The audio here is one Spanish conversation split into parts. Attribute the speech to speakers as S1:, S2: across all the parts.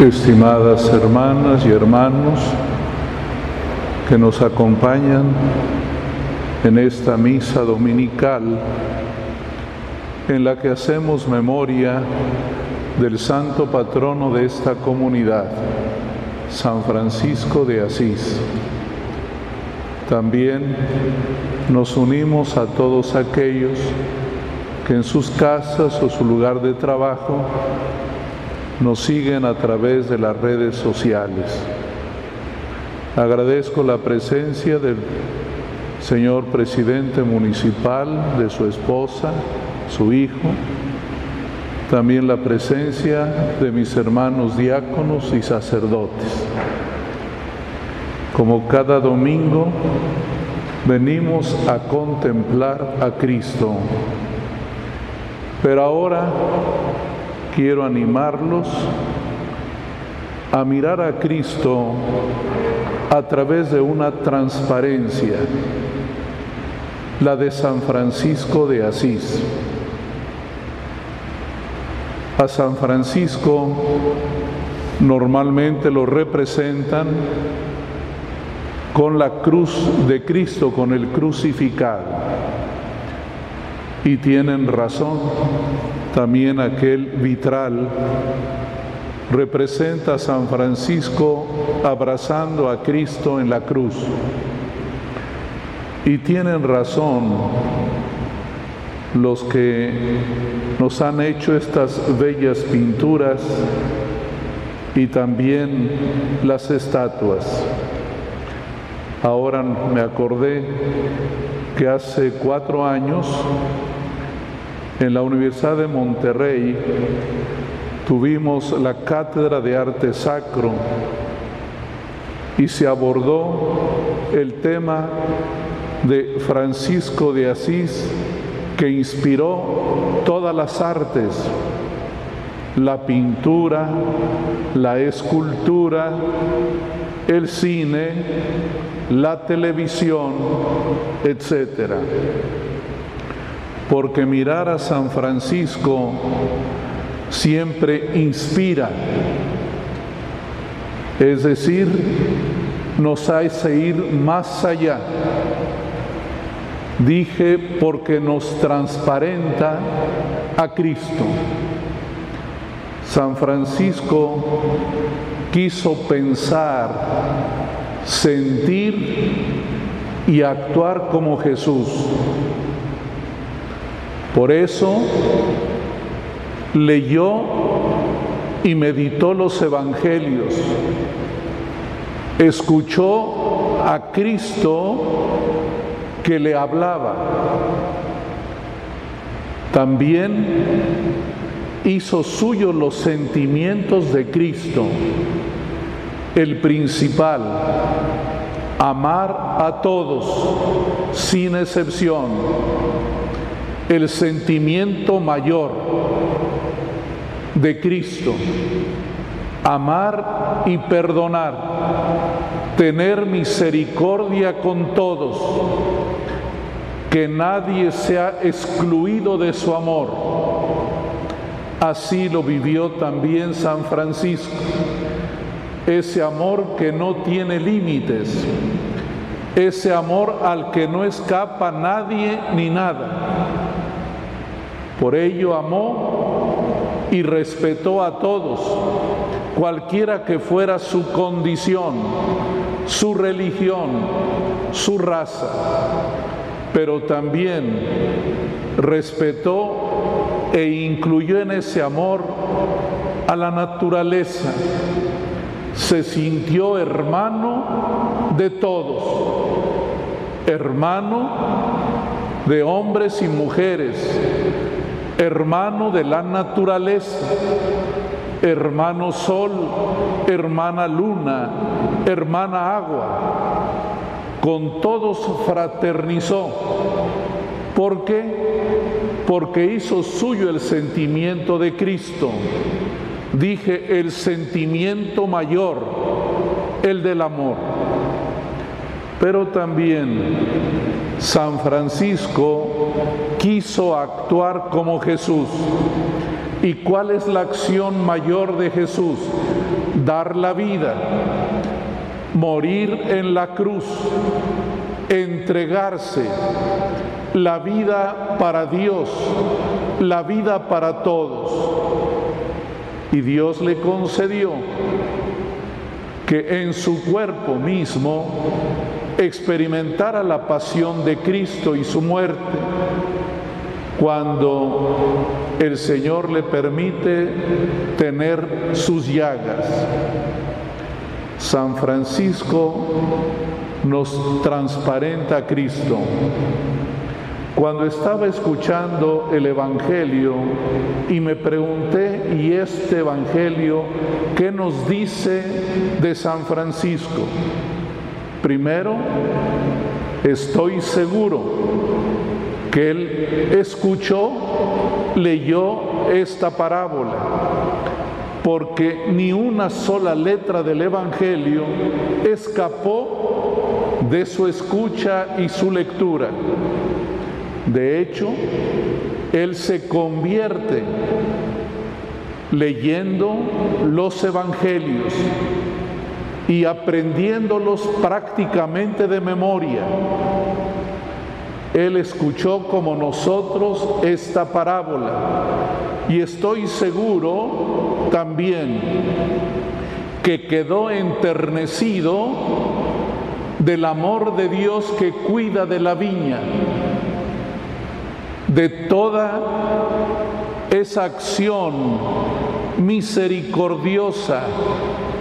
S1: estimadas hermanas y hermanos que nos acompañan en esta misa dominical en la que hacemos memoria del santo patrono de esta comunidad, San Francisco de Asís. También nos unimos a todos aquellos que en sus casas o su lugar de trabajo nos siguen a través de las redes sociales. Agradezco la presencia del señor presidente municipal, de su esposa, su hijo, también la presencia de mis hermanos diáconos y sacerdotes. Como cada domingo, venimos a contemplar a Cristo, pero ahora quiero animarlos a mirar a Cristo a través de una transparencia, la de San Francisco de Asís. A San Francisco normalmente lo representan con la cruz de Cristo, con el crucificado. Y tienen razón, también aquel vitral representa a San Francisco abrazando a Cristo en la cruz. Y tienen razón los que nos han hecho estas bellas pinturas y también las estatuas. Ahora me acordé que hace cuatro años en la Universidad de Monterrey tuvimos la cátedra de arte sacro y se abordó el tema de Francisco de Asís que inspiró todas las artes, la pintura, la escultura, el cine, la televisión, etcétera porque mirar a San Francisco siempre inspira, es decir, nos hace ir más allá. Dije porque nos transparenta a Cristo. San Francisco quiso pensar, sentir y actuar como Jesús. Por eso leyó y meditó los evangelios, escuchó a Cristo que le hablaba. También hizo suyo los sentimientos de Cristo, el principal, amar a todos sin excepción el sentimiento mayor de Cristo, amar y perdonar, tener misericordia con todos, que nadie sea excluido de su amor. Así lo vivió también San Francisco, ese amor que no tiene límites, ese amor al que no escapa nadie ni nada por ello amó y respetó a todos, cualquiera que fuera su condición, su religión, su raza, pero también respetó e incluyó en ese amor a la naturaleza. Se sintió hermano de todos, hermano de hombres y mujeres, hermano de la naturaleza, hermano sol, hermana luna, hermana agua. Con todos fraternizó. ¿Por qué? Porque hizo suyo el sentimiento de Cristo. Dije el sentimiento mayor, el del amor. Pero también San Francisco quiso actuar como Jesús. ¿Y cuál es la acción mayor de Jesús? dar la vida, morir en la cruz, entregarse, la vida para Dios, la vida para todos. Y Dios le concedió que en su cuerpo mismo experimentara la pasión de Cristo y su muerte, cuando el Señor le permite tener sus llagas. San Francisco nos transparenta a Cristo. Cuando estaba escuchando el Evangelio y me pregunté, ¿y este Evangelio qué nos dice de San Francisco? Primero, estoy seguro que él escuchó, leyó esta parábola, porque ni una sola letra del Evangelio escapó de su escucha y su lectura. De hecho, él se convierte leyendo los evangelios y aprendiéndolos prácticamente de memoria. Él escuchó como nosotros esta parábola y estoy seguro también que quedó enternecido del amor de Dios que cuida de la viña de toda esa acción misericordiosa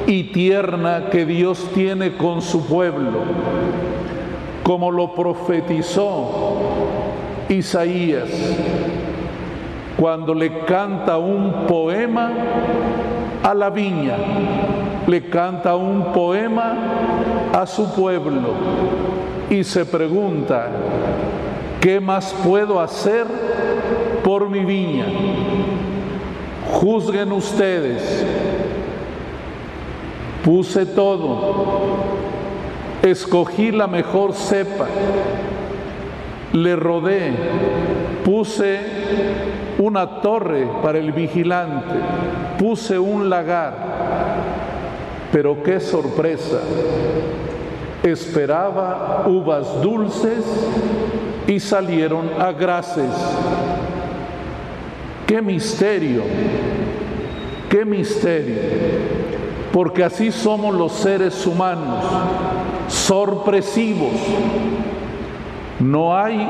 S1: y tierna que Dios tiene con su pueblo, como lo profetizó Isaías cuando le canta un poema a la viña, le canta un poema a su pueblo y se pregunta, ¿Qué más puedo hacer por mi viña? Juzguen ustedes. Puse todo. Escogí la mejor cepa. Le rodé. Puse una torre para el vigilante. Puse un lagar. Pero qué sorpresa. Esperaba uvas dulces y salieron a graces. Qué misterio, qué misterio, porque así somos los seres humanos, sorpresivos. No hay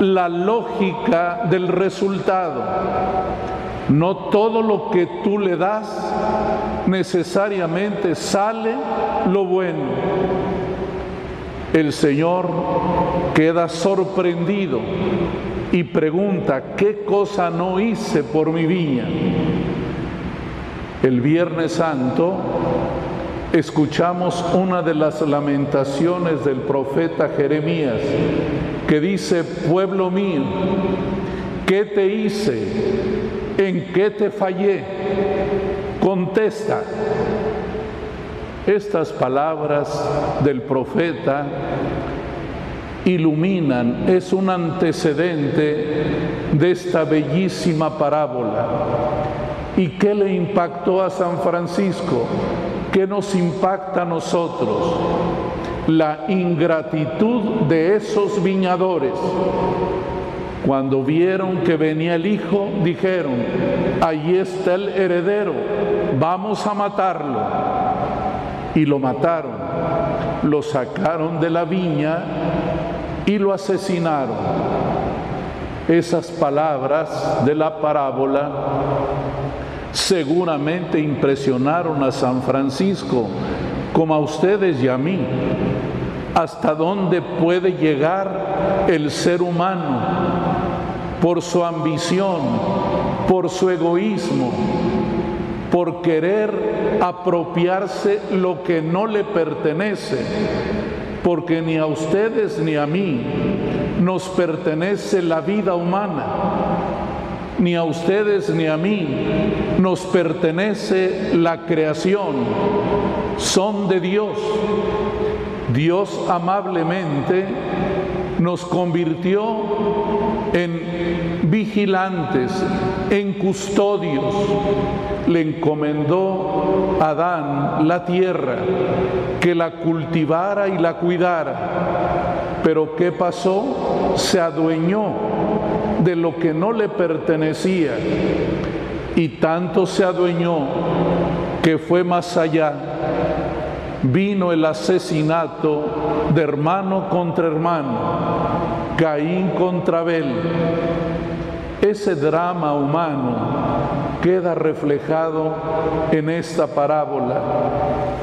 S1: la lógica del resultado. No todo lo que tú le das necesariamente sale lo bueno el Señor queda sorprendido y pregunta, ¿qué cosa no hice por mi viña? El Viernes Santo escuchamos una de las lamentaciones del profeta Jeremías que dice, pueblo mío, ¿qué te hice? ¿En qué te fallé? Contesta, estas palabras del profeta iluminan, es un antecedente de esta bellísima parábola. ¿Y qué le impactó a San Francisco? ¿Qué nos impacta a nosotros? La ingratitud de esos viñadores. Cuando vieron que venía el hijo, dijeron, allí está el heredero, vamos a matarlo y lo mataron, lo sacaron de la viña y lo asesinaron. Esas palabras de la parábola seguramente impresionaron a San Francisco, como a ustedes y a mí. ¿Hasta dónde puede llegar el ser humano por su ambición, por su egoísmo, por querer apropiarse lo que no le pertenece, porque ni a ustedes ni a mí nos pertenece la vida humana, ni a ustedes ni a mí nos pertenece la creación, son de Dios. Dios amablemente nos convirtió en vigilantes, en custodios, le encomendó a Adán la tierra, que la cultivara y la cuidara. Pero ¿qué pasó? Se adueñó de lo que no le pertenecía y tanto se adueñó que fue más allá. Vino el asesinato de hermano contra hermano, Caín contra Abel. Ese drama humano queda reflejado en esta parábola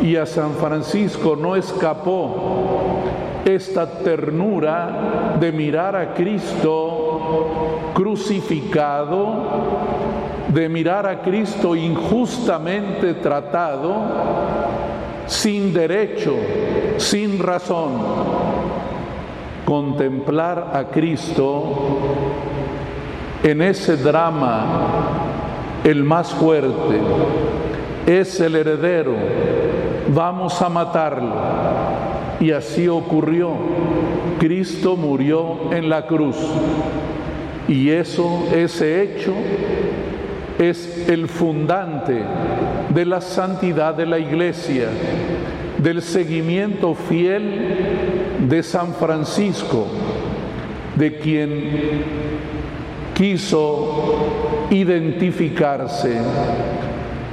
S1: y a San Francisco no escapó esta ternura de mirar a Cristo crucificado, de mirar a Cristo injustamente tratado, sin derecho, sin razón. Contemplar a Cristo en ese drama, el más fuerte, es el heredero, vamos a matarlo. Y así ocurrió. Cristo murió en la cruz. Y eso, ese hecho, es el fundante de la santidad de la iglesia, del seguimiento fiel de San Francisco, de quien quiso identificarse,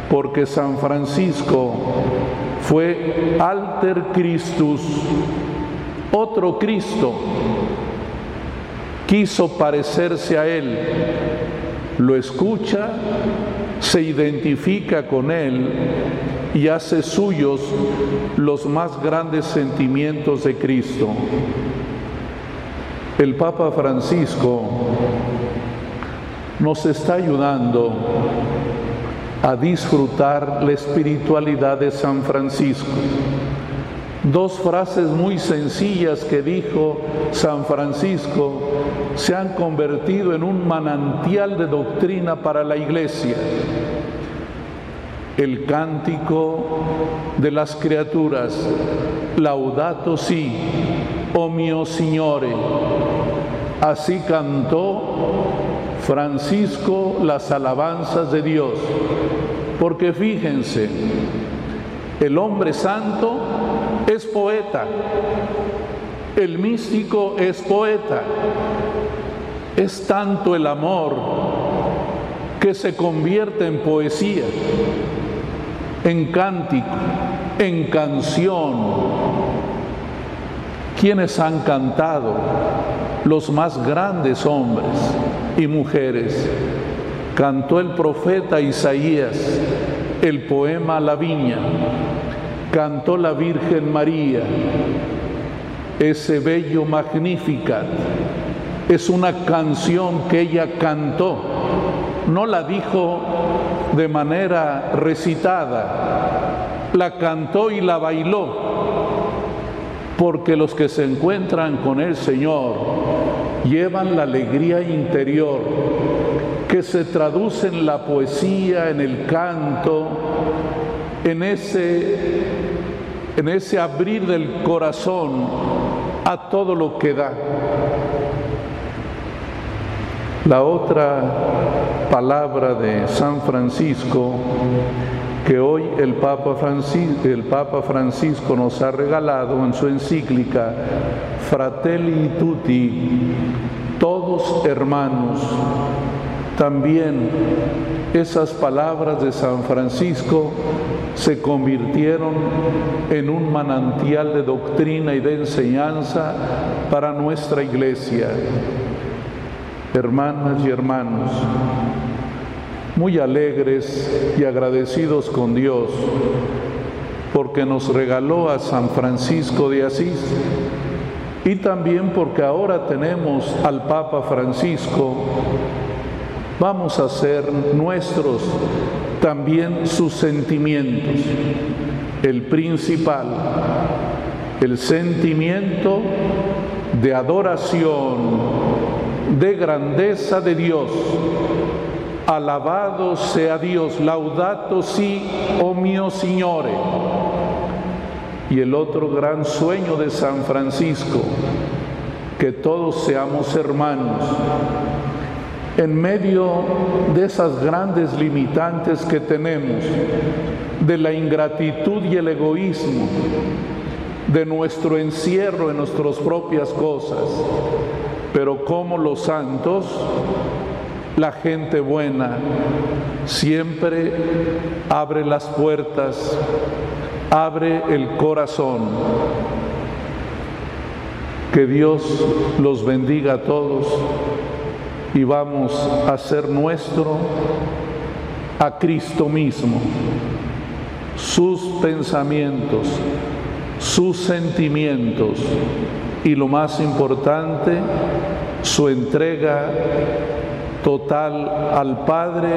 S1: porque San Francisco fue alter Christus, otro Cristo, quiso parecerse a Él, lo escucha, se identifica con Él y hace suyos los más grandes sentimientos de Cristo. El Papa Francisco nos está ayudando a disfrutar la espiritualidad de San Francisco. Dos frases muy sencillas que dijo San Francisco se han convertido en un manantial de doctrina para la iglesia. El cántico de las criaturas, laudato si, oh mio Signore. Así cantó Francisco las alabanzas de Dios. Porque fíjense, el hombre santo es poeta, el místico es poeta. Es tanto el amor que se convierte en poesía, en cántico, en canción. Quienes han cantado? Los más grandes hombres y mujeres. Cantó el profeta Isaías el poema La Viña, cantó la Virgen María, ese bello Magnificat. Es una canción que ella cantó, no la dijo de manera recitada, la cantó y la bailó, porque los que se encuentran con el Señor llevan la alegría interior que se traduce en la poesía, en el canto, en ese, en ese abrir del corazón a todo lo que da. La otra palabra de San Francisco que hoy el Papa, Francisco, el Papa Francisco nos ha regalado en su encíclica Fratelli Tutti, todos hermanos. También esas palabras de San Francisco se convirtieron en un manantial de doctrina y de enseñanza para nuestra iglesia. Hermanas y hermanos, muy alegres y agradecidos con Dios porque nos regaló a San Francisco de Asís y también porque ahora tenemos al Papa Francisco, vamos a hacer nuestros también sus sentimientos. El principal, el sentimiento de adoración, de grandeza de Dios Alabado sea Dios, laudato si, oh mio Signore. Y el otro gran sueño de San Francisco, que todos seamos hermanos, en medio de esas grandes limitantes que tenemos, de la ingratitud y el egoísmo, de nuestro encierro en nuestras propias cosas, pero como los santos, la gente buena siempre abre las puertas, abre el corazón. Que Dios los bendiga a todos y vamos a hacer nuestro a Cristo mismo, sus pensamientos, sus sentimientos y lo más importante, su entrega total al Padre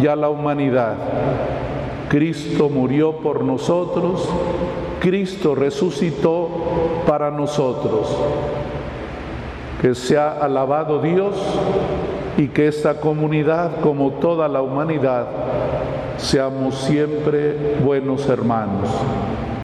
S1: y a la humanidad. Cristo murió por nosotros, Cristo resucitó para nosotros. Que sea alabado Dios y que esta comunidad, como toda la humanidad, seamos siempre buenos hermanos.